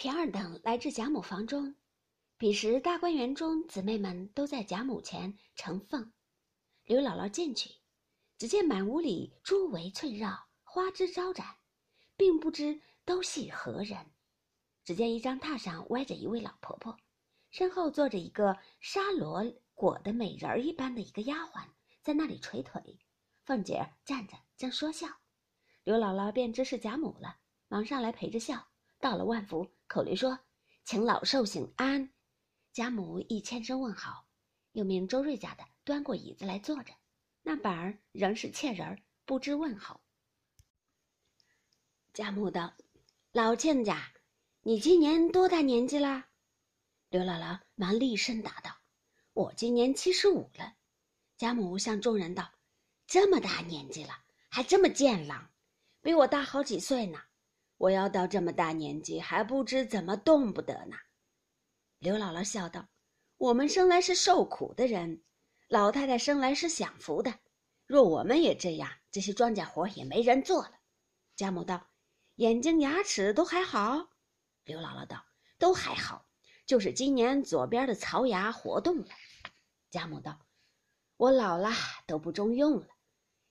平儿等来至贾母房中，彼时大观园中姊妹们都在贾母前呈凤。刘姥姥进去，只见满屋里珠围翠绕，花枝招展，并不知都系何人。只见一张榻上歪着一位老婆婆，身后坐着一个纱罗裹的美人儿一般的一个丫鬟，在那里捶腿。凤姐站着正说笑，刘姥姥便知是贾母了，忙上来陪着笑，道了万福，口里说：“请老寿星安。”贾母一千声问好，又命周瑞家的端过椅子来坐着。那板儿仍是欠人儿，不知问候。贾母道：“老亲家，你今年多大年纪了？”刘姥姥忙厉声答道：“我今年七十五了。”贾母向众人道。这么大年纪了，还这么健朗，比我大好几岁呢。我要到这么大年纪，还不知怎么动不得呢。刘姥姥笑道：“我们生来是受苦的人，老太太生来是享福的。若我们也这样，这些庄稼活也没人做了。”贾母道：“眼睛、牙齿都还好。”刘姥姥道：“都还好，就是今年左边的槽牙活动了。”贾母道：“我老了，都不中用了。”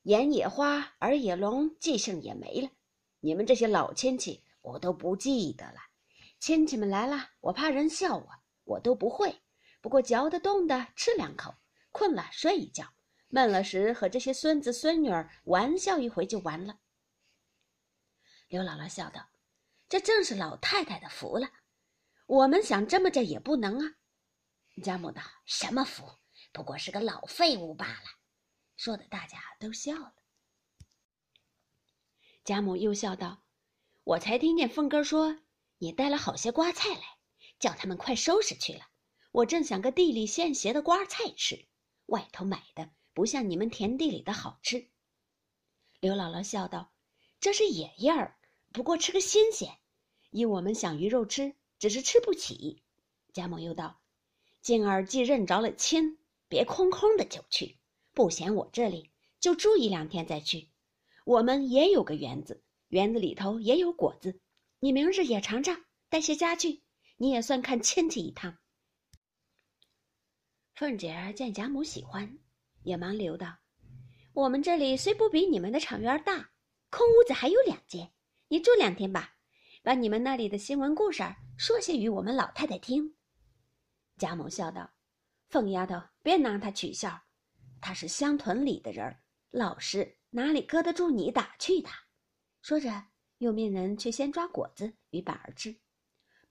眼也花，耳也聋，记性也没了。你们这些老亲戚，我都不记得了。亲戚们来了，我怕人笑我，我都不会。不过嚼得动的吃两口，困了睡一觉，闷了时和这些孙子孙女儿玩笑一回就完了。刘姥姥笑道：“这正是老太太的福了。我们想这么着也不能啊。”贾母道：“什么福？不过是个老废物罢了。”说的大家都笑了。贾母又笑道：“我才听见凤哥说你带了好些瓜菜来，叫他们快收拾去了。我正想个地里现结的瓜菜吃，外头买的不像你们田地里的好吃。”刘姥姥笑道：“这是野叶儿，不过吃个新鲜。依我们想鱼肉吃，只是吃不起。”贾母又道：“今儿既认着了亲，别空空的就去。”不嫌我这里，就住一两天再去。我们也有个园子，园子里头也有果子，你明日也尝尝，带些家具，你也算看亲戚一趟。凤姐儿见贾母喜欢，也忙留道：“我们这里虽不比你们的场园大，空屋子还有两间，你住两天吧，把你们那里的新闻故事说些与我们老太太听。”贾母笑道：“凤丫头，别拿她取笑。”他是乡屯里的人老实，哪里搁得住你打趣他？说着，又命人去先抓果子与板儿吃。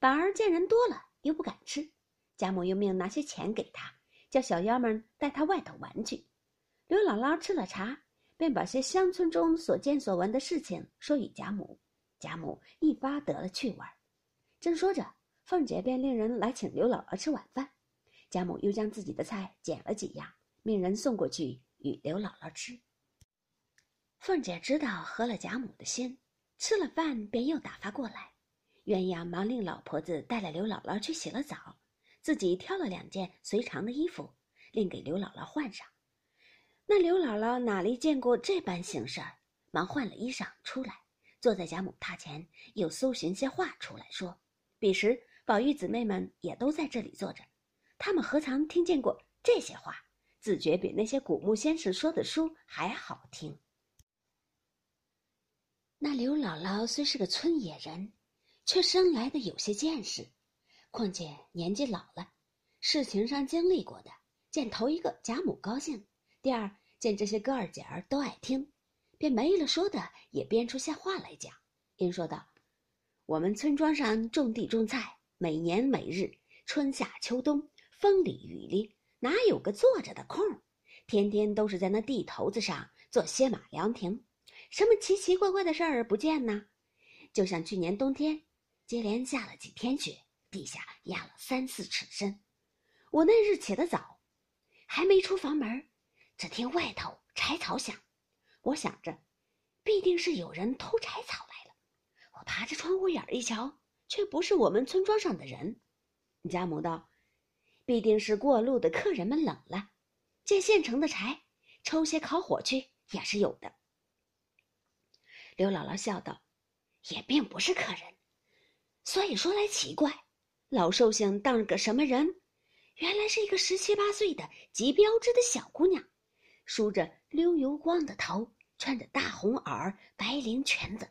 板儿见人多了，又不敢吃。贾母又命拿些钱给他，叫小妖们带他外头玩去。刘姥姥吃了茶，便把些乡村中所见所闻的事情说与贾母。贾母一发得了趣味。正说着，凤姐便令人来请刘姥姥吃晚饭。贾母又将自己的菜捡了几样。命人送过去与刘姥姥吃。凤姐知道合了贾母的心，吃了饭便又打发过来。鸳鸯忙令老婆子带了刘姥姥去洗了澡，自己挑了两件随常的衣服，另给刘姥姥换上。那刘姥姥哪里见过这般形事儿，忙换了衣裳出来，坐在贾母榻前，又搜寻些话出来说。彼时宝玉姊妹们也都在这里坐着，他们何尝听见过这些话？自觉比那些古墓先生说的书还好听。那刘姥姥虽是个村野人，却生来的有些见识，况且年纪老了，事情上经历过的，见头一个贾母高兴，第二见这些哥儿姐儿都爱听，便没了说的，也编出些话来讲。因说道：“我们村庄上种地种菜，每年每日，春夏秋冬，风里雨里。”哪有个坐着的空？天天都是在那地头子上做歇马凉亭，什么奇奇怪怪的事儿不见呢？就像去年冬天，接连下了几天雪，地下压了三四尺深。我那日起得早，还没出房门，只听外头柴草响。我想着，必定是有人偷柴草来了。我爬着窗户眼一瞧，却不是我们村庄上的人。贾母道。必定是过路的客人们冷了，借现成的柴，抽些烤火去也是有的。刘姥姥笑道：“也并不是客人，所以说来奇怪，老寿星当了个什么人？原来是一个十七八岁的极标致的小姑娘，梳着溜油光的头，穿着大红袄白绫裙子，